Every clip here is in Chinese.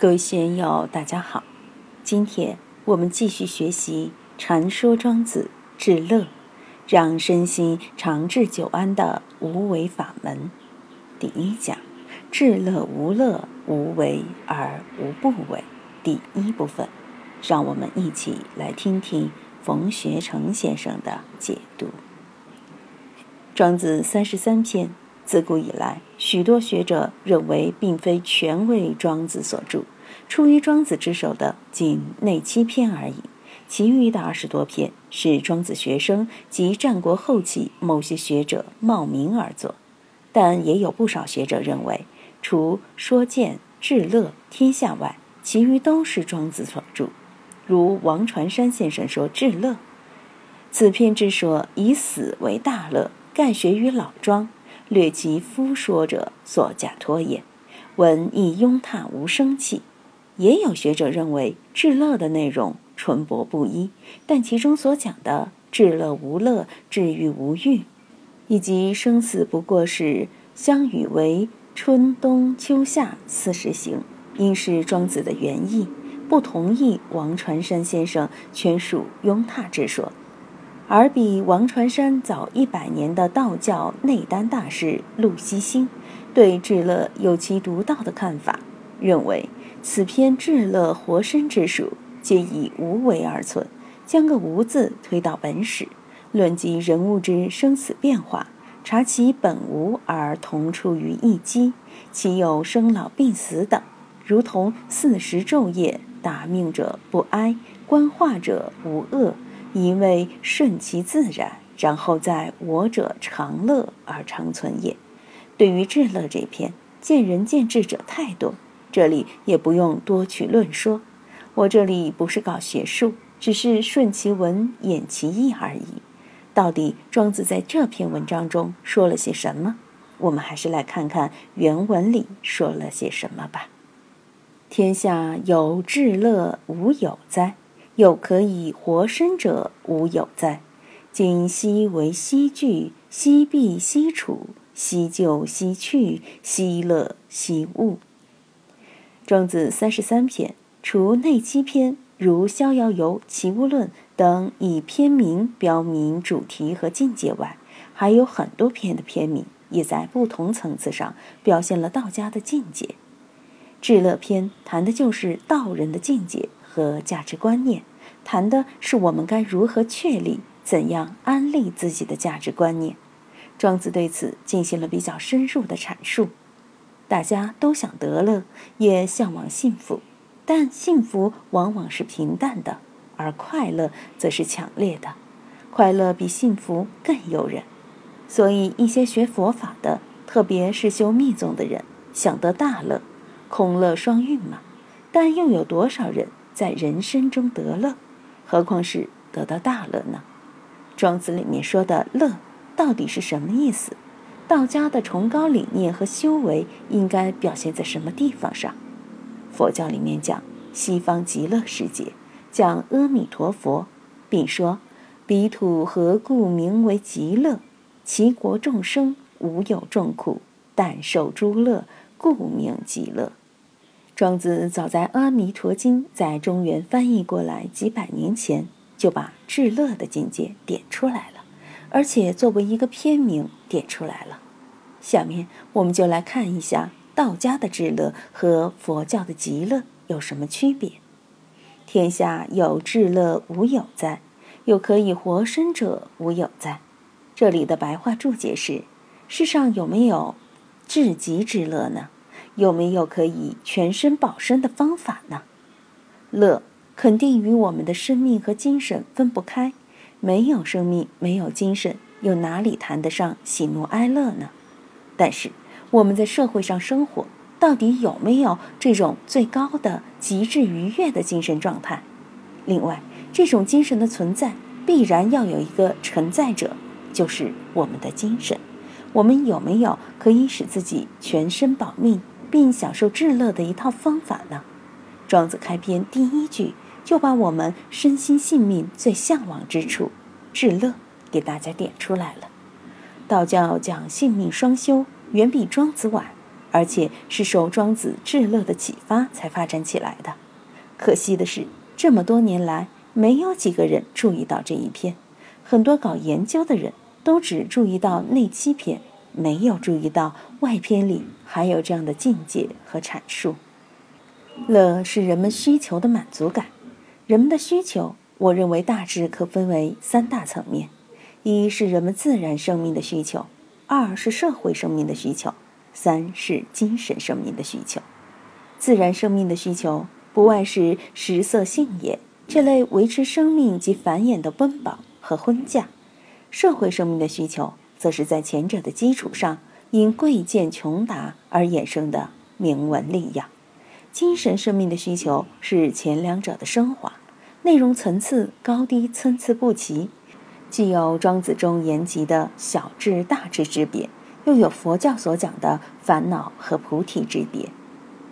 各位学友，大家好。今天我们继续学习《禅说庄子治乐》，让身心长治久安的无为法门。第一讲：治乐无乐，无为而无不为。第一部分，让我们一起来听听冯学成先生的解读。庄子三十三篇。自古以来，许多学者认为，并非全为庄子所著，出于庄子之手的仅那七篇而已。其余的二十多篇是庄子学生及战国后期某些学者冒名而作。但也有不少学者认为，除说见、至乐、天下外，其余都是庄子所著。如王传山先生说：“至乐，此篇之说以死为大乐，盖学于老庄。”略其夫说者所假托也，闻亦拥踏无生气。也有学者认为至乐的内容纯薄不一，但其中所讲的至乐无乐、至欲无欲，以及生死不过是相与为春冬秋夏四时行，应是庄子的原意，不同意王传山先生全属拥踏之说。而比王传山早一百年的道教内丹大师陆西兴，对至乐有其独到的看法，认为此篇至乐活身之术，皆以无为而存，将个无字推到本始，论及人物之生死变化，察其本无而同出于一机，其有生老病死等，如同四时昼夜，达命者不哀，观化者无恶。一味顺其自然，然后在我者长乐而长存也。对于至乐这篇，见仁见智者太多，这里也不用多去论说。我这里不是搞学术，只是顺其文，演其意而已。到底庄子在这篇文章中说了些什么？我们还是来看看原文里说了些什么吧。天下有至乐无有哉？又可以活身者无有哉？今昔为昔聚，昔必昔处，昔就昔去，昔乐昔悟。庄子三十三篇，除内七篇如《逍遥游》《齐物论》等以篇名标明主题和境界外，还有很多篇的篇名也在不同层次上表现了道家的境界。至乐篇谈的就是道人的境界和价值观念。谈的是我们该如何确立、怎样安立自己的价值观念。庄子对此进行了比较深入的阐述。大家都想得乐，也向往幸福，但幸福往往是平淡的，而快乐则是强烈的。快乐比幸福更诱人，所以一些学佛法的，特别是修密宗的人，想得大乐，空乐双运嘛。但又有多少人在人生中得乐？何况是得到大乐呢？庄子里面说的乐，到底是什么意思？道家的崇高理念和修为应该表现在什么地方上？佛教里面讲西方极乐世界，讲阿弥陀佛，并说彼土何故名为极乐？其国众生无有众苦，但受诸乐，故名极乐。庄子早在《阿弥陀经》在中原翻译过来几百年前，就把至乐的境界点出来了，而且作为一个篇名点出来了。下面我们就来看一下道家的至乐和佛教的极乐有什么区别。天下有至乐无有在？有可以活身者无有在？这里的白话注解是：世上有没有至极之乐呢？有没有可以全身保身的方法呢？乐肯定与我们的生命和精神分不开，没有生命，没有精神，又哪里谈得上喜怒哀乐呢？但是我们在社会上生活，到底有没有这种最高的、极致愉悦的精神状态？另外，这种精神的存在，必然要有一个承载者，就是我们的精神。我们有没有可以使自己全身保命？并享受至乐的一套方法呢？庄子开篇第一句就把我们身心性命最向往之处——至乐，给大家点出来了。道教讲性命双修，远比庄子晚。而且是受庄子至乐的启发才发展起来的。可惜的是，这么多年来，没有几个人注意到这一篇。很多搞研究的人都只注意到内七篇，没有注意到外篇里还有这样的境界和阐述。乐是人们需求的满足感。人们的需求，我认为大致可分为三大层面：一是人们自然生命的需求，二是社会生命的需求。三是精神生命的需求，自然生命的需求不外是食色性也这类维持生命及繁衍的温饱和婚嫁；社会生命的需求，则是在前者的基础上，因贵贱穷达而衍生的名闻利养；精神生命的需求是前两者的升华，内容层次高低参差不齐，既有庄子中言及的小智大智之别。又有佛教所讲的烦恼和菩提之别，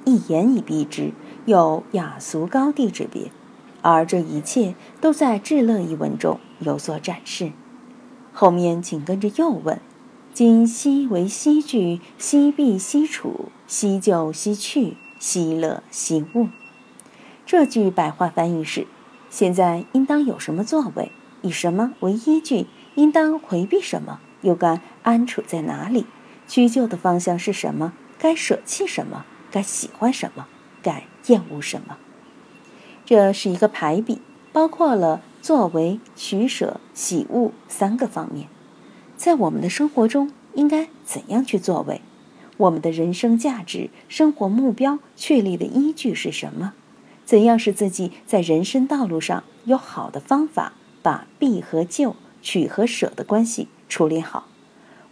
一言以蔽之，有雅俗高低之别，而这一切都在《至乐》一文中有所展示。后面紧跟着又问：“今昔为昔聚，昔必昔处，昔就昔去，昔乐昔悟。”这句白话翻译是：现在应当有什么作为？以什么为依据？应当回避什么？又该安处在哪里？屈就的方向是什么？该舍弃什么？该喜欢什么？该厌恶什么？这是一个排比，包括了作为、取舍、喜恶三个方面。在我们的生活中，应该怎样去作为？我们的人生价值、生活目标确立的依据是什么？怎样使自己在人生道路上有好的方法，把避和就、取和舍的关系？处理好，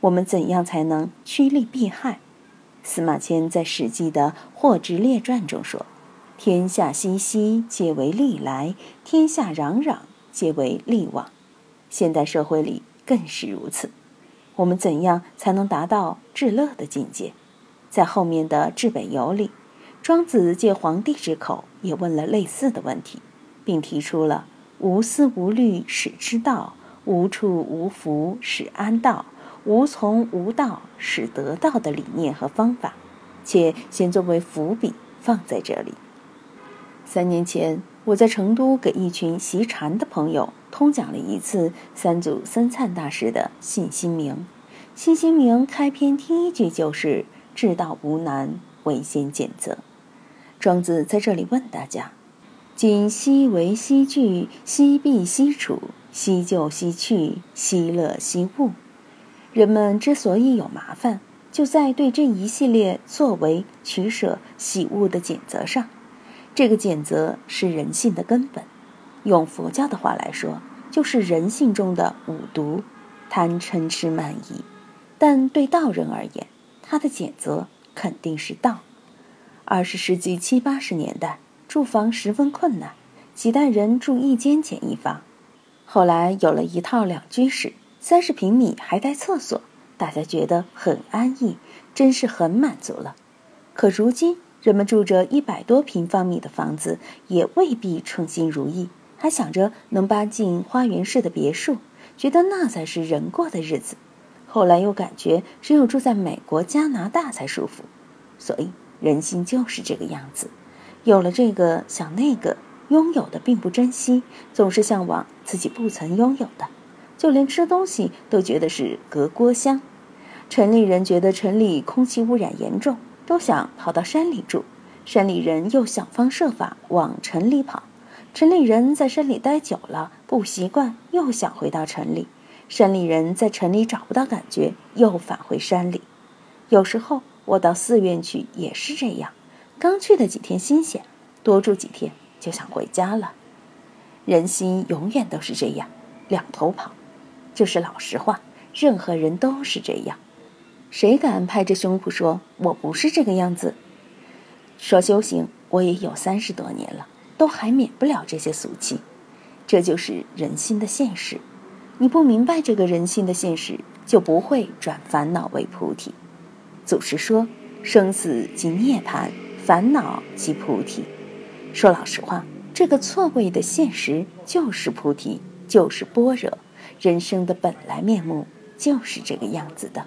我们怎样才能趋利避害？司马迁在《史记》的《霍之列传》中说：“天下熙熙，皆为利来；天下攘攘，皆为利往。”现代社会里更是如此。我们怎样才能达到至乐的境界？在后面的《至本游》里，庄子借皇帝之口也问了类似的问题，并提出了“无思无虑，使之道”。无处无福使安道，无从无道使得道的理念和方法，且先作为伏笔放在这里。三年前，我在成都给一群习禅的朋友通讲了一次三祖僧灿大师的《信心明》。《信心明》开篇第一句就是“至道无难，唯先简则”。庄子在这里问大家：“今昔为昔聚，昔必昔处。”惜就惜去，惜乐惜悟。人们之所以有麻烦，就在对这一系列作为取舍、喜恶的检则上。这个检则是人性的根本。用佛教的话来说，就是人性中的五毒：贪嗔痴慢疑。但对道人而言，他的检则肯定是道。二十世纪七八十年代，住房十分困难，几代人住一间简易房。后来有了一套两居室，三十平米还带厕所，大家觉得很安逸，真是很满足了。可如今人们住着一百多平方米的房子，也未必称心如意，还想着能搬进花园式的别墅，觉得那才是人过的日子。后来又感觉只有住在美国、加拿大才舒服，所以人心就是这个样子，有了这个想那个。拥有的并不珍惜，总是向往自己不曾拥有的，就连吃东西都觉得是隔锅香。城里人觉得城里空气污染严重，都想跑到山里住；山里人又想方设法往城里跑。城里人在山里待久了不习惯，又想回到城里；山里人在城里找不到感觉，又返回山里。有时候我到寺院去也是这样，刚去的几天新鲜，多住几天。就想回家了，人心永远都是这样，两头跑，这是老实话。任何人都是这样，谁敢拍着胸脯说我不是这个样子？说修行，我也有三十多年了，都还免不了这些俗气。这就是人心的现实。你不明白这个人心的现实，就不会转烦恼为菩提。祖师说：生死即涅槃，烦恼即菩提。说老实话，这个错位的现实就是菩提，就是般若，人生的本来面目就是这个样子的。